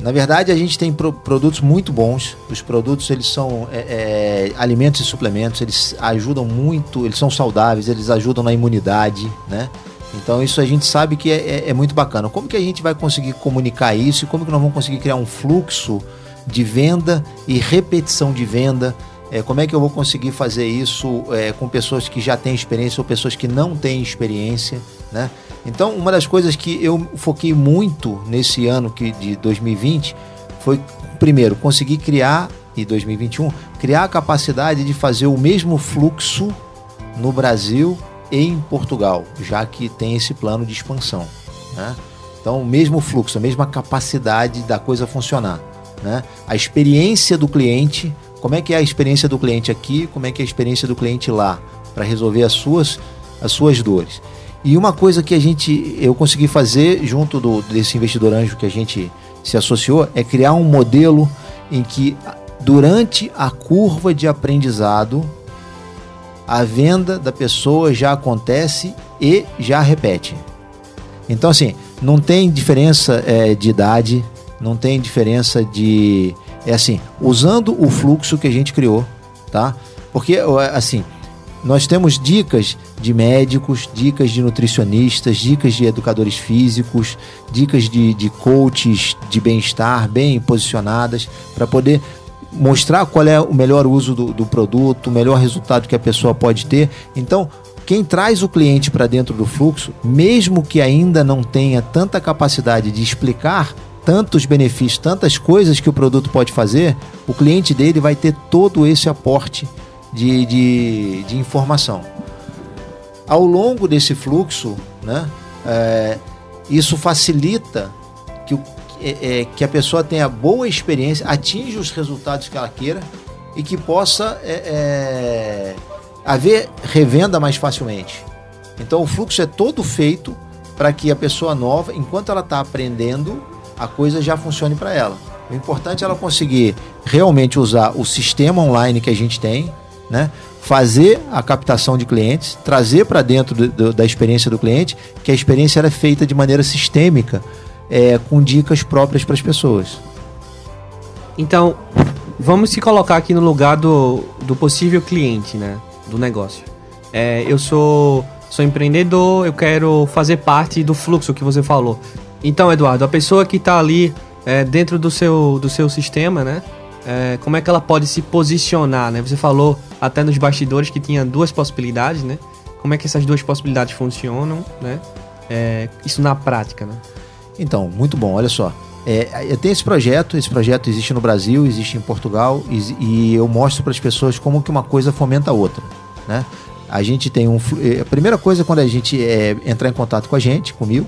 Na verdade, a gente tem pro, produtos muito bons. Os produtos eles são é, é, alimentos e suplementos. Eles ajudam muito. Eles são saudáveis. Eles ajudam na imunidade, né? Então isso a gente sabe que é, é, é, muito bacana. Como que a gente vai conseguir comunicar isso e como que nós vamos conseguir criar um fluxo de venda e repetição de venda? É, como é que eu vou conseguir fazer isso é, com pessoas que já têm experiência ou pessoas que não têm experiência, né? Então, uma das coisas que eu foquei muito nesse ano que, de 2020 foi, primeiro, conseguir criar, e 2021, criar a capacidade de fazer o mesmo fluxo no Brasil e em Portugal, já que tem esse plano de expansão. Né? Então, o mesmo fluxo, a mesma capacidade da coisa funcionar. Né? A experiência do cliente, como é que é a experiência do cliente aqui, como é que é a experiência do cliente lá, para resolver as suas, as suas dores. E uma coisa que a gente eu consegui fazer junto do, desse investidor anjo que a gente se associou é criar um modelo em que durante a curva de aprendizado a venda da pessoa já acontece e já repete. Então assim, não tem diferença é, de idade, não tem diferença de é assim, usando o fluxo que a gente criou, tá? Porque assim, nós temos dicas de médicos, dicas de nutricionistas, dicas de educadores físicos, dicas de, de coaches de bem-estar bem posicionadas para poder mostrar qual é o melhor uso do, do produto, o melhor resultado que a pessoa pode ter. Então, quem traz o cliente para dentro do fluxo, mesmo que ainda não tenha tanta capacidade de explicar tantos benefícios, tantas coisas que o produto pode fazer, o cliente dele vai ter todo esse aporte de, de, de informação. Ao longo desse fluxo, né, é, isso facilita que, o, é, é, que a pessoa tenha boa experiência, atinja os resultados que ela queira e que possa é, é, haver revenda mais facilmente. Então o fluxo é todo feito para que a pessoa nova, enquanto ela está aprendendo, a coisa já funcione para ela. O importante é ela conseguir realmente usar o sistema online que a gente tem, né? fazer a captação de clientes, trazer para dentro do, do, da experiência do cliente, que a experiência era feita de maneira sistêmica, é, com dicas próprias para as pessoas. Então, vamos se colocar aqui no lugar do, do possível cliente, né, do negócio. É, eu sou, sou empreendedor, eu quero fazer parte do fluxo que você falou. Então, Eduardo, a pessoa que está ali é, dentro do seu, do seu sistema, né, é, como é que ela pode se posicionar, né? Você falou até nos bastidores que tinha duas possibilidades, né? Como é que essas duas possibilidades funcionam, né? É, isso na prática, né? Então, muito bom, olha só. É, eu tenho esse projeto, esse projeto existe no Brasil, existe em Portugal e, e eu mostro para as pessoas como que uma coisa fomenta a outra, né? A gente tem um... É, a primeira coisa quando a gente é, entrar em contato com a gente, comigo,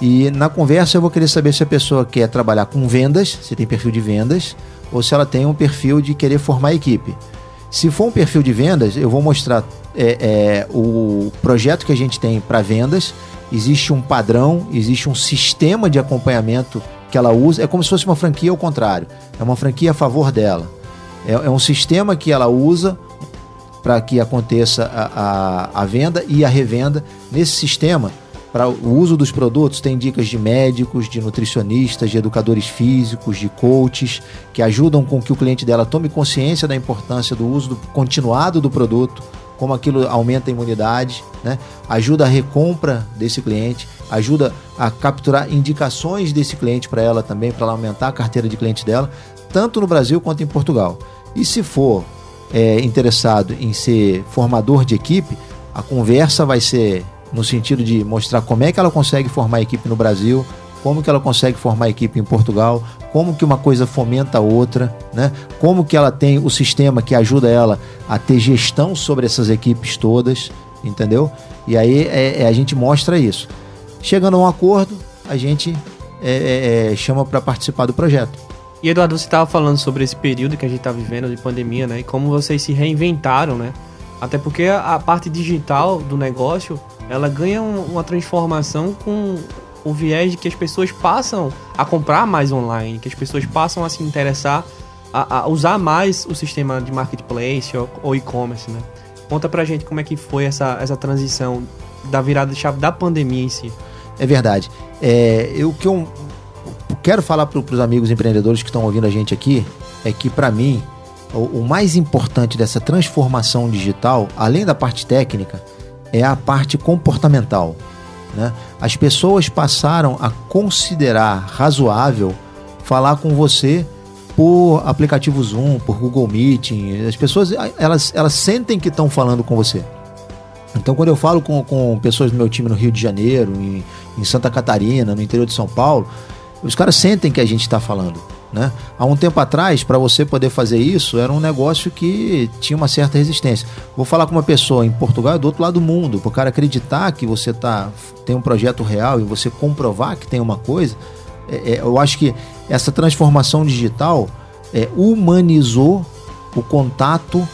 E na conversa eu vou querer saber se a pessoa quer trabalhar com vendas, se tem perfil de vendas, ou se ela tem um perfil de querer formar equipe. Se for um perfil de vendas, eu vou mostrar é, é, o projeto que a gente tem para vendas. Existe um padrão, existe um sistema de acompanhamento que ela usa. É como se fosse uma franquia ao contrário. É uma franquia a favor dela. É, é um sistema que ela usa para que aconteça a, a, a venda e a revenda. Nesse sistema, para o uso dos produtos, tem dicas de médicos, de nutricionistas, de educadores físicos, de coaches, que ajudam com que o cliente dela tome consciência da importância do uso do, continuado do produto, como aquilo aumenta a imunidade, né? ajuda a recompra desse cliente, ajuda a capturar indicações desse cliente para ela também, para ela aumentar a carteira de clientes dela, tanto no Brasil quanto em Portugal. E se for é, interessado em ser formador de equipe, a conversa vai ser no sentido de mostrar como é que ela consegue formar equipe no Brasil, como que ela consegue formar equipe em Portugal, como que uma coisa fomenta a outra, né? Como que ela tem o sistema que ajuda ela a ter gestão sobre essas equipes todas, entendeu? E aí é, é, a gente mostra isso. Chegando a um acordo, a gente é, é, é chama para participar do projeto. E Eduardo, você estava falando sobre esse período que a gente está vivendo de pandemia, né? E como vocês se reinventaram, né? Até porque a parte digital do negócio ela ganha um, uma transformação com o viés de que as pessoas passam a comprar mais online, que as pessoas passam a se interessar a, a usar mais o sistema de marketplace ou, ou e-commerce, né? Conta pra gente como é que foi essa, essa transição da virada de chave da pandemia em si. É verdade. É, eu, que eu quero falar para os amigos empreendedores que estão ouvindo a gente aqui é que, para mim, o, o mais importante dessa transformação digital, além da parte técnica, é a parte comportamental. Né? As pessoas passaram a considerar razoável falar com você por aplicativo Zoom, por Google Meeting. As pessoas elas, elas sentem que estão falando com você. Então, quando eu falo com, com pessoas do meu time no Rio de Janeiro, em, em Santa Catarina, no interior de São Paulo, os caras sentem que a gente está falando. Né? Há um tempo atrás, para você poder fazer isso, era um negócio que tinha uma certa resistência. Vou falar com uma pessoa em Portugal, do outro lado do mundo, para o cara acreditar que você tá, tem um projeto real e você comprovar que tem uma coisa. É, é, eu acho que essa transformação digital é, humanizou o contato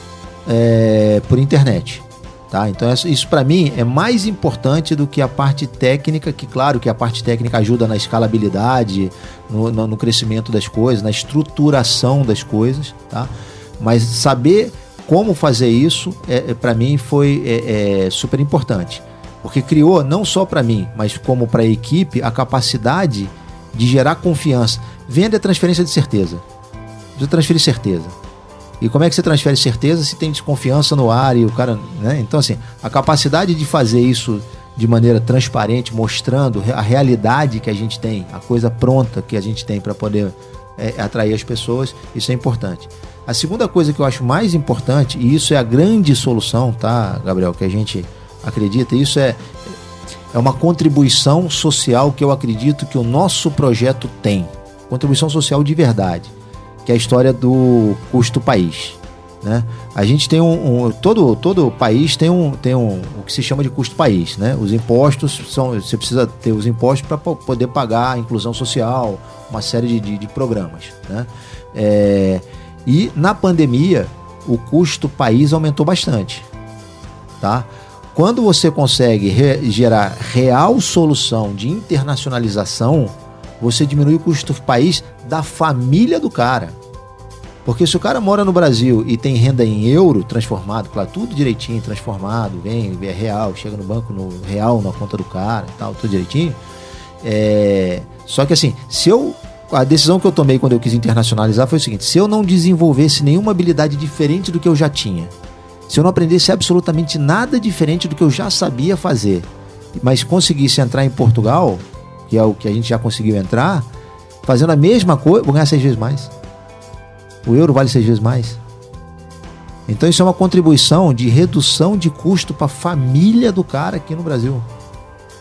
é, por internet. Tá? Então isso para mim é mais importante do que a parte técnica, que claro que a parte técnica ajuda na escalabilidade, no, no, no crescimento das coisas, na estruturação das coisas, tá? Mas saber como fazer isso, é, é para mim foi é, é, super importante, porque criou não só para mim, mas como para a equipe a capacidade de gerar confiança. Venda é transferência de certeza. Precisa transferir certeza. E como é que você transfere certeza se tem desconfiança no ar e o cara. Né? Então, assim, a capacidade de fazer isso de maneira transparente, mostrando a realidade que a gente tem, a coisa pronta que a gente tem para poder é, atrair as pessoas, isso é importante. A segunda coisa que eu acho mais importante, e isso é a grande solução, tá, Gabriel, que a gente acredita, isso é, é uma contribuição social que eu acredito que o nosso projeto tem. Contribuição social de verdade que é a história do custo país. Né? A gente tem um, um, todo todo país tem um tem um o que se chama de custo país, né? Os impostos são você precisa ter os impostos para poder pagar a inclusão social, uma série de, de, de programas, né? É, e na pandemia o custo país aumentou bastante, tá? Quando você consegue re, gerar real solução de internacionalização, você diminui o custo país da família do cara. Porque se o cara mora no Brasil e tem renda em euro transformado, claro, tudo direitinho, transformado, vem, é real, chega no banco no real, na conta do cara e tal, tudo direitinho. É... Só que assim, se eu. A decisão que eu tomei quando eu quis internacionalizar foi o seguinte: se eu não desenvolvesse nenhuma habilidade diferente do que eu já tinha, se eu não aprendesse absolutamente nada diferente do que eu já sabia fazer, mas conseguisse entrar em Portugal, que é o que a gente já conseguiu entrar, fazendo a mesma coisa, vou ganhar seis vezes mais o euro vale seis vezes mais. Então isso é uma contribuição de redução de custo para a família do cara aqui no Brasil.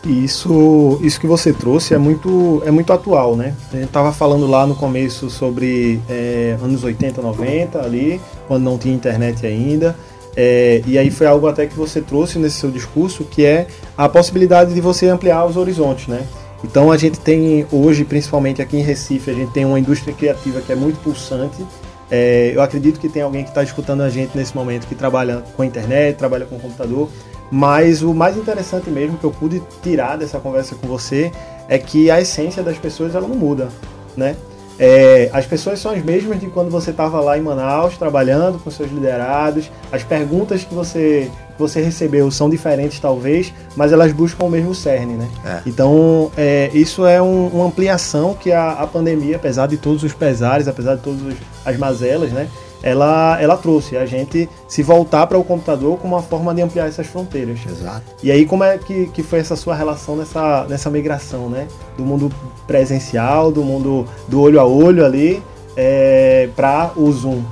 Isso, isso que você trouxe é muito, é muito atual, né? A gente estava falando lá no começo sobre é, anos 80, 90 ali, quando não tinha internet ainda. É, e aí foi algo até que você trouxe nesse seu discurso, que é a possibilidade de você ampliar os horizontes, né? Então a gente tem hoje, principalmente aqui em Recife, a gente tem uma indústria criativa que é muito pulsante. É, eu acredito que tem alguém que está escutando a gente nesse momento que trabalha com a internet, trabalha com o computador. Mas o mais interessante mesmo que eu pude tirar dessa conversa com você é que a essência das pessoas ela não muda, né? É, as pessoas são as mesmas de quando você estava lá em Manaus trabalhando com seus liderados. As perguntas que você, você recebeu são diferentes, talvez, mas elas buscam o mesmo cerne, né? É. Então, é, isso é um, uma ampliação que a, a pandemia, apesar de todos os pesares, apesar de todas as mazelas, né? ela, ela trouxe a gente se voltar para o computador como uma forma de ampliar essas fronteiras. Exato. E aí como é que, que foi essa sua relação nessa, nessa migração, né? Do mundo presencial, do mundo do olho a olho ali, é, para o Zoom.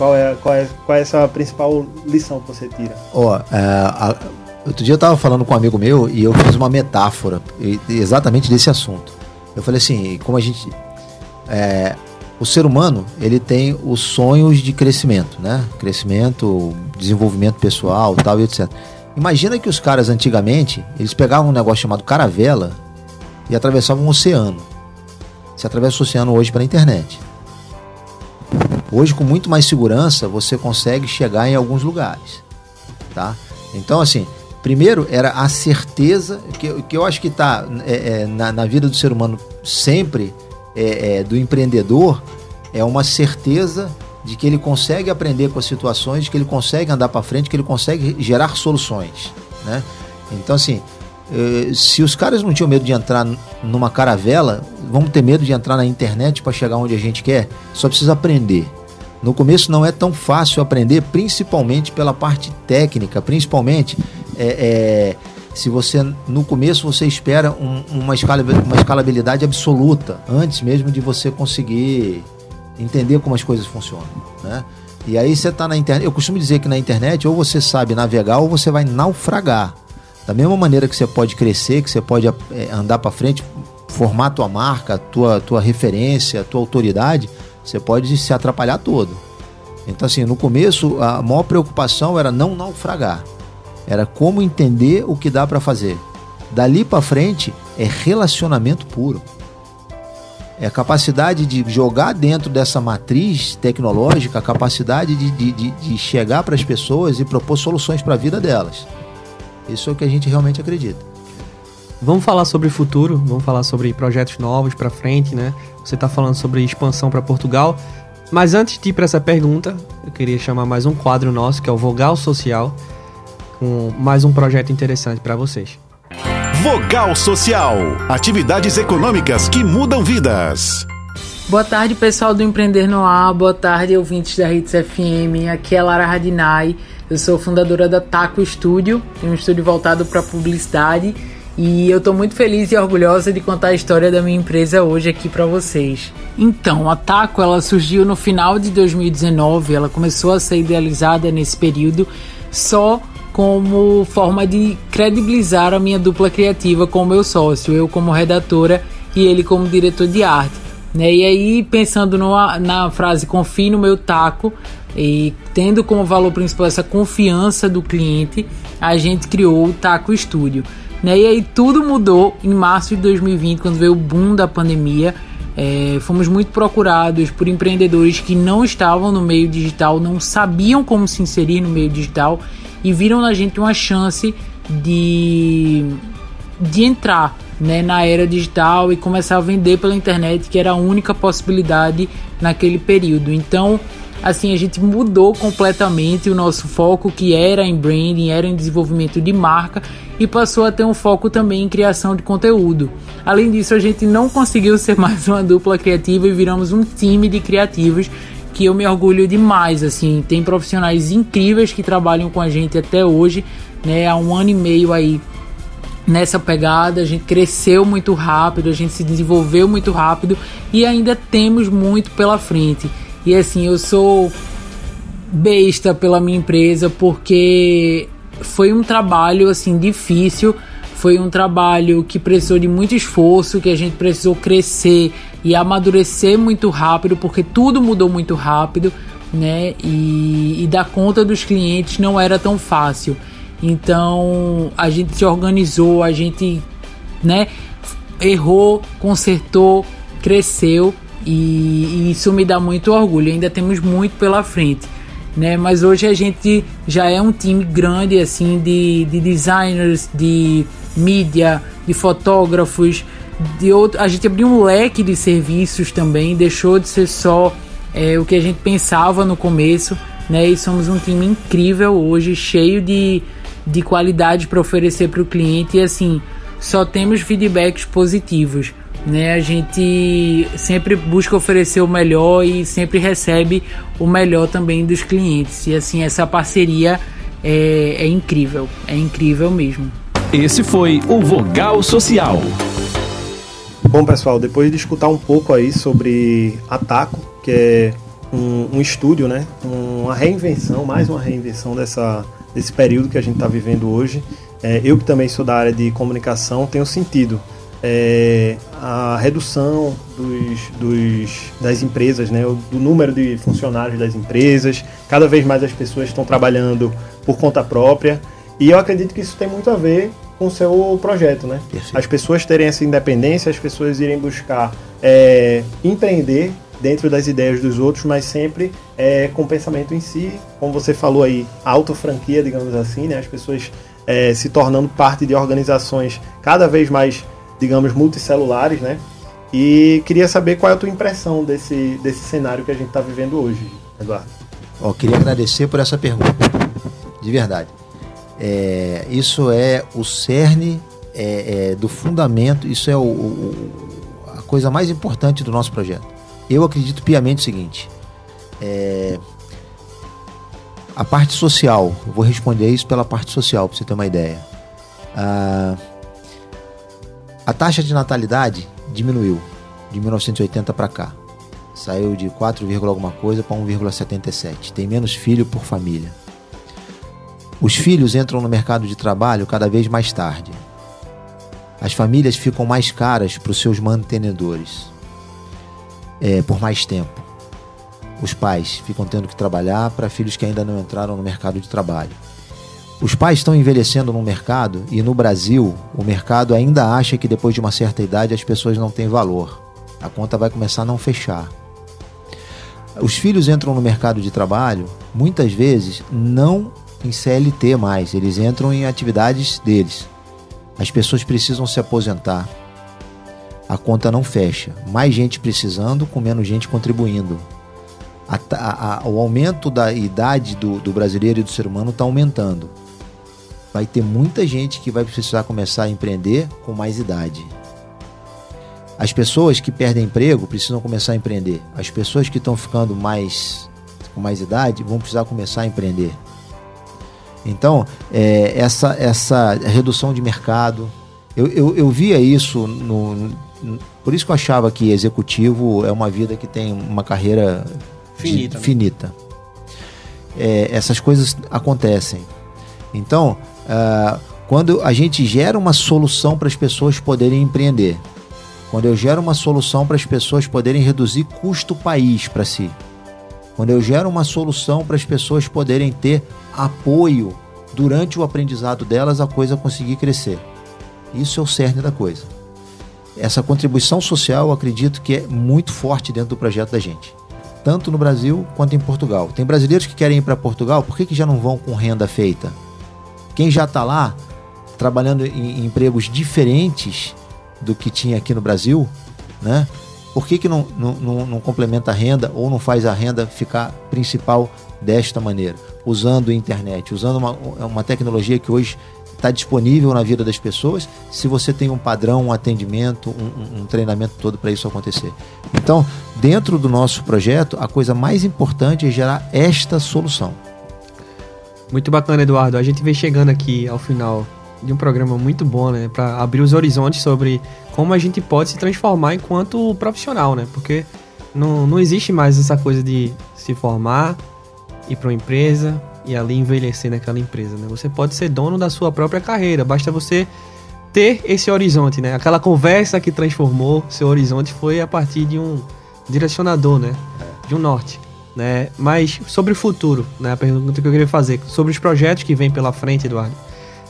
Qual, é, qual, é, qual é essa principal lição que você tira? Ó, oh, outro dia eu estava falando com um amigo meu e eu fiz uma metáfora exatamente desse assunto. Eu falei assim, como a gente... É, o ser humano ele tem os sonhos de crescimento, né? Crescimento, desenvolvimento pessoal, tal e etc. Imagina que os caras antigamente eles pegavam um negócio chamado caravela e atravessavam um oceano. Você atravessa o oceano hoje pela internet. Hoje, com muito mais segurança, você consegue chegar em alguns lugares, tá? Então, assim, primeiro era a certeza que, que eu acho que está é, é, na, na vida do ser humano sempre é, é, do empreendedor é uma certeza de que ele consegue aprender com as situações, que ele consegue andar para frente, que ele consegue gerar soluções, né? Então assim, eh, se os caras não tinham medo de entrar numa caravela, vamos ter medo de entrar na internet para chegar onde a gente quer? Só precisa aprender. No começo não é tão fácil aprender, principalmente pela parte técnica, principalmente é, é se você no começo você espera um, uma, escala, uma escalabilidade absoluta antes mesmo de você conseguir entender como as coisas funcionam, né? E aí você está na internet. Eu costumo dizer que na internet ou você sabe navegar ou você vai naufragar. Da mesma maneira que você pode crescer, que você pode é, andar para frente, formar tua marca, tua tua referência, tua autoridade, você pode se atrapalhar todo. Então assim, no começo a maior preocupação era não naufragar. Era como entender o que dá para fazer. Dali para frente é relacionamento puro. É a capacidade de jogar dentro dessa matriz tecnológica, a capacidade de, de, de chegar para as pessoas e propor soluções para a vida delas. Isso é o que a gente realmente acredita. Vamos falar sobre o futuro, vamos falar sobre projetos novos para frente, né? Você está falando sobre expansão para Portugal, mas antes de ir para essa pergunta, eu queria chamar mais um quadro nosso que é o Vogal Social com mais um projeto interessante para vocês. Vogal Social atividades econômicas que mudam vidas. Boa tarde, pessoal do Empreender no Ar. Boa tarde, ouvintes da Hits FM. Aqui é Lara Radinai. Eu sou fundadora da Taco Studio, um estúdio voltado para publicidade. E eu estou muito feliz e orgulhosa de contar a história da minha empresa hoje aqui para vocês. Então, a Taco ela surgiu no final de 2019, ela começou a ser idealizada nesse período só como forma de credibilizar a minha dupla criativa com o meu sócio, eu como redatora e ele como diretor de arte. Né? E aí, pensando numa, na frase confie no meu taco e tendo como valor principal essa confiança do cliente, a gente criou o Taco Studio. Né? E aí tudo mudou em março de 2020, quando veio o boom da pandemia. É, fomos muito procurados por empreendedores que não estavam no meio digital, não sabiam como se inserir no meio digital e viram na gente uma chance de, de entrar né, na era digital e começar a vender pela internet, que era a única possibilidade naquele período. Então, assim, a gente mudou completamente o nosso foco, que era em branding, era em desenvolvimento de marca, e passou a ter um foco também em criação de conteúdo. Além disso, a gente não conseguiu ser mais uma dupla criativa e viramos um time de criativos que eu me orgulho demais, assim, tem profissionais incríveis que trabalham com a gente até hoje, né, há um ano e meio aí nessa pegada, a gente cresceu muito rápido, a gente se desenvolveu muito rápido e ainda temos muito pela frente. E assim, eu sou besta pela minha empresa porque foi um trabalho assim difícil, foi um trabalho que precisou de muito esforço, que a gente precisou crescer e amadurecer muito rápido, porque tudo mudou muito rápido, né? E, e dar conta dos clientes não era tão fácil. Então a gente se organizou, a gente, né? errou, consertou, cresceu e, e isso me dá muito orgulho. Ainda temos muito pela frente. Né? Mas hoje a gente já é um time grande assim de, de designers, de mídia, de fotógrafos, de outro, a gente abriu um leque de serviços também, deixou de ser só é, o que a gente pensava no começo, né? E somos um time incrível hoje, cheio de, de qualidade para oferecer para o cliente e assim só temos feedbacks positivos. Né, a gente sempre busca oferecer o melhor e sempre recebe o melhor também dos clientes. E assim, essa parceria é, é incrível, é incrível mesmo. Esse foi o Vogal Social. Bom, pessoal, depois de escutar um pouco aí sobre Ataco, que é um, um estúdio, né? Uma reinvenção, mais uma reinvenção dessa, desse período que a gente está vivendo hoje. É, eu que também sou da área de comunicação, tenho sentido é, a redução dos, dos, das empresas, né, do número de funcionários das empresas. Cada vez mais as pessoas estão trabalhando por conta própria. E eu acredito que isso tem muito a ver com o seu projeto, né? As pessoas terem essa independência, as pessoas irem buscar é, empreender dentro das ideias dos outros, mas sempre é, com pensamento em si, como você falou aí, auto franquia, digamos assim, né? As pessoas é, se tornando parte de organizações cada vez mais, digamos, multicelulares, né? E queria saber qual é a tua impressão desse, desse cenário que a gente está vivendo hoje, Eduardo. Oh, queria agradecer por essa pergunta, de verdade. É, isso é o cerne é, é, do fundamento, isso é o, o, a coisa mais importante do nosso projeto. Eu acredito piamente o seguinte: é, a parte social, eu vou responder isso pela parte social, para você ter uma ideia. A, a taxa de natalidade diminuiu de 1980 para cá. Saiu de 4, alguma coisa para 1,77. Tem menos filho por família. Os filhos entram no mercado de trabalho cada vez mais tarde. As famílias ficam mais caras para os seus mantenedores é, por mais tempo. Os pais ficam tendo que trabalhar para filhos que ainda não entraram no mercado de trabalho. Os pais estão envelhecendo no mercado e no Brasil o mercado ainda acha que depois de uma certa idade as pessoas não têm valor. A conta vai começar a não fechar. Os filhos entram no mercado de trabalho muitas vezes não em CLT mais, eles entram em atividades deles. As pessoas precisam se aposentar. A conta não fecha. Mais gente precisando, com menos gente contribuindo. A, a, a, o aumento da idade do, do brasileiro e do ser humano está aumentando. Vai ter muita gente que vai precisar começar a empreender com mais idade. As pessoas que perdem emprego precisam começar a empreender. As pessoas que estão ficando mais com mais idade vão precisar começar a empreender. Então, é, essa, essa redução de mercado, eu, eu, eu via isso no, no, Por isso que eu achava que executivo é uma vida que tem uma carreira finita. De, finita. É, essas coisas acontecem. Então, uh, quando a gente gera uma solução para as pessoas poderem empreender, quando eu gero uma solução para as pessoas poderem reduzir custo país para si, quando eu gero uma solução para as pessoas poderem ter apoio durante o aprendizado delas, a coisa conseguir crescer. Isso é o cerne da coisa. Essa contribuição social, eu acredito que é muito forte dentro do projeto da gente, tanto no Brasil quanto em Portugal. Tem brasileiros que querem ir para Portugal, por que, que já não vão com renda feita? Quem já está lá, trabalhando em empregos diferentes do que tinha aqui no Brasil, né? por que, que não, não, não, complementa a renda ou não faz a renda ficar principal desta maneira? Usando a internet, usando uma, uma tecnologia que hoje está disponível na vida das pessoas, se você tem um padrão, um atendimento, um, um treinamento todo para isso acontecer. Então, dentro do nosso projeto, a coisa mais importante é gerar esta solução. Muito bacana, Eduardo. A gente vem chegando aqui ao final de um programa muito bom, né? Para abrir os horizontes sobre como a gente pode se transformar enquanto profissional, né? Porque não, não existe mais essa coisa de se formar, ir para uma empresa e ali envelhecer naquela empresa, né? Você pode ser dono da sua própria carreira, basta você ter esse horizonte, né? Aquela conversa que transformou seu horizonte foi a partir de um direcionador, né? De um norte, né? Mas sobre o futuro, né? A pergunta que eu queria fazer, sobre os projetos que vêm pela frente, Eduardo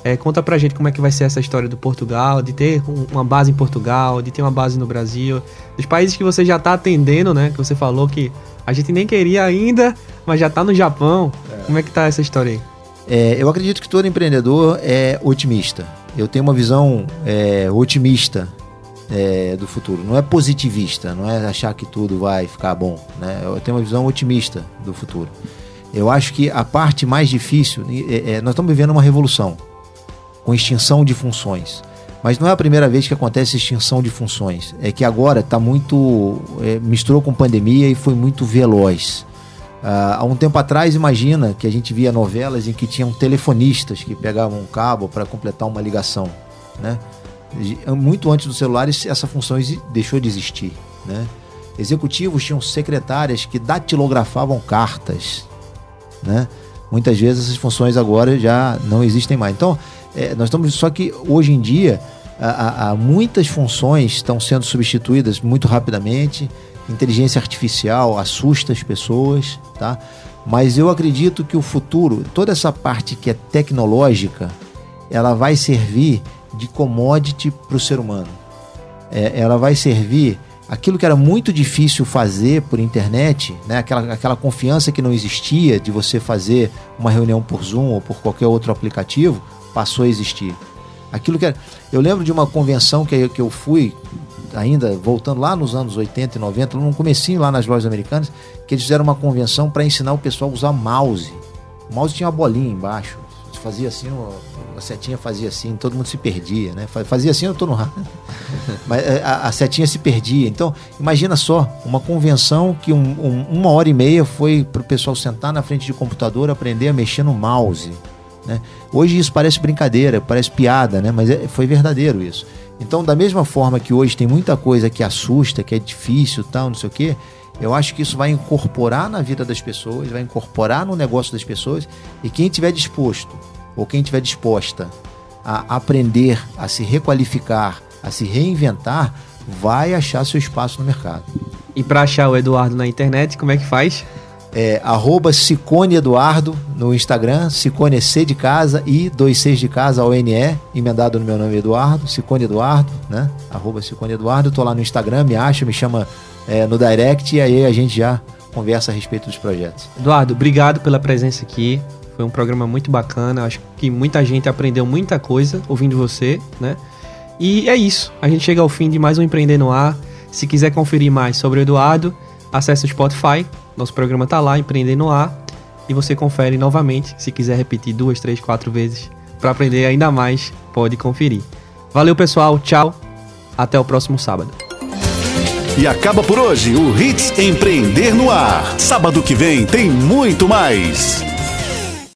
É, conta pra gente como é que vai ser essa história do Portugal, de ter um, uma base em Portugal, de ter uma base no Brasil, dos países que você já tá atendendo, né? Que você falou que a gente nem queria ainda, mas já tá no Japão. É. Como é que tá essa história aí? É, eu acredito que todo empreendedor é otimista. Eu tenho uma visão é, otimista é, do futuro. Não é positivista, não é achar que tudo vai ficar bom. Né? Eu tenho uma visão otimista do futuro. Eu acho que a parte mais difícil, é, é, nós estamos vivendo uma revolução com extinção de funções. Mas não é a primeira vez que acontece extinção de funções. É que agora está muito. É, misturou com pandemia e foi muito veloz. Uh, há um tempo atrás, imagina que a gente via novelas em que tinham telefonistas que pegavam um cabo para completar uma ligação. Né? Muito antes dos celulares, essa função deixou de existir. Né? Executivos tinham secretárias que datilografavam cartas. Né? Muitas vezes essas funções agora já não existem mais. Então, é, nós estamos. Só que hoje em dia, há, há muitas funções estão sendo substituídas muito rapidamente. Inteligência artificial assusta as pessoas, tá? Mas eu acredito que o futuro, toda essa parte que é tecnológica, ela vai servir de commodity para o ser humano. É, ela vai servir aquilo que era muito difícil fazer por internet, né? aquela, aquela confiança que não existia de você fazer uma reunião por Zoom ou por qualquer outro aplicativo, passou a existir. Aquilo que era, eu lembro de uma convenção que, que eu fui, ainda voltando lá nos anos 80 e 90, no comecinho lá nas lojas americanas, que eles fizeram uma convenção para ensinar o pessoal a usar mouse. O mouse tinha uma bolinha embaixo. Fazia assim, a setinha fazia assim, todo mundo se perdia, né? Fazia assim, eu tô no ar. <laughs> Mas é, a, a, setinha se perdia. Então, imagina só, uma convenção que um, um, uma hora e meia foi para o pessoal sentar na frente de computador, aprender a mexer no mouse. Né? Hoje isso parece brincadeira, parece piada, né? mas é, foi verdadeiro isso. Então, da mesma forma que hoje tem muita coisa que assusta, que é difícil, tal, não sei o quê, eu acho que isso vai incorporar na vida das pessoas, vai incorporar no negócio das pessoas, e quem tiver disposto, ou quem tiver disposta a aprender, a se requalificar, a se reinventar, vai achar seu espaço no mercado. E para achar o Eduardo na internet, como é que faz? é, arroba Cicone Eduardo no Instagram, Cicone C de casa e 26 de casa, O-N-E, emendado no meu nome Eduardo, Cicone Eduardo, né? Arroba Cicone Eduardo, tô lá no Instagram, me acha, me chama é, no direct e aí a gente já conversa a respeito dos projetos. Eduardo, obrigado pela presença aqui. Foi um programa muito bacana. Acho que muita gente aprendeu muita coisa ouvindo você, né? E é isso. A gente chega ao fim de mais um Empreender no Ar. Se quiser conferir mais sobre o Eduardo, acesse o Spotify, nosso programa tá lá, Empreender no Ar, e você confere novamente. Se quiser repetir duas, três, quatro vezes para aprender ainda mais, pode conferir. Valeu, pessoal. Tchau. Até o próximo sábado. E acaba por hoje o Hits Empreender no Ar. Sábado que vem tem muito mais.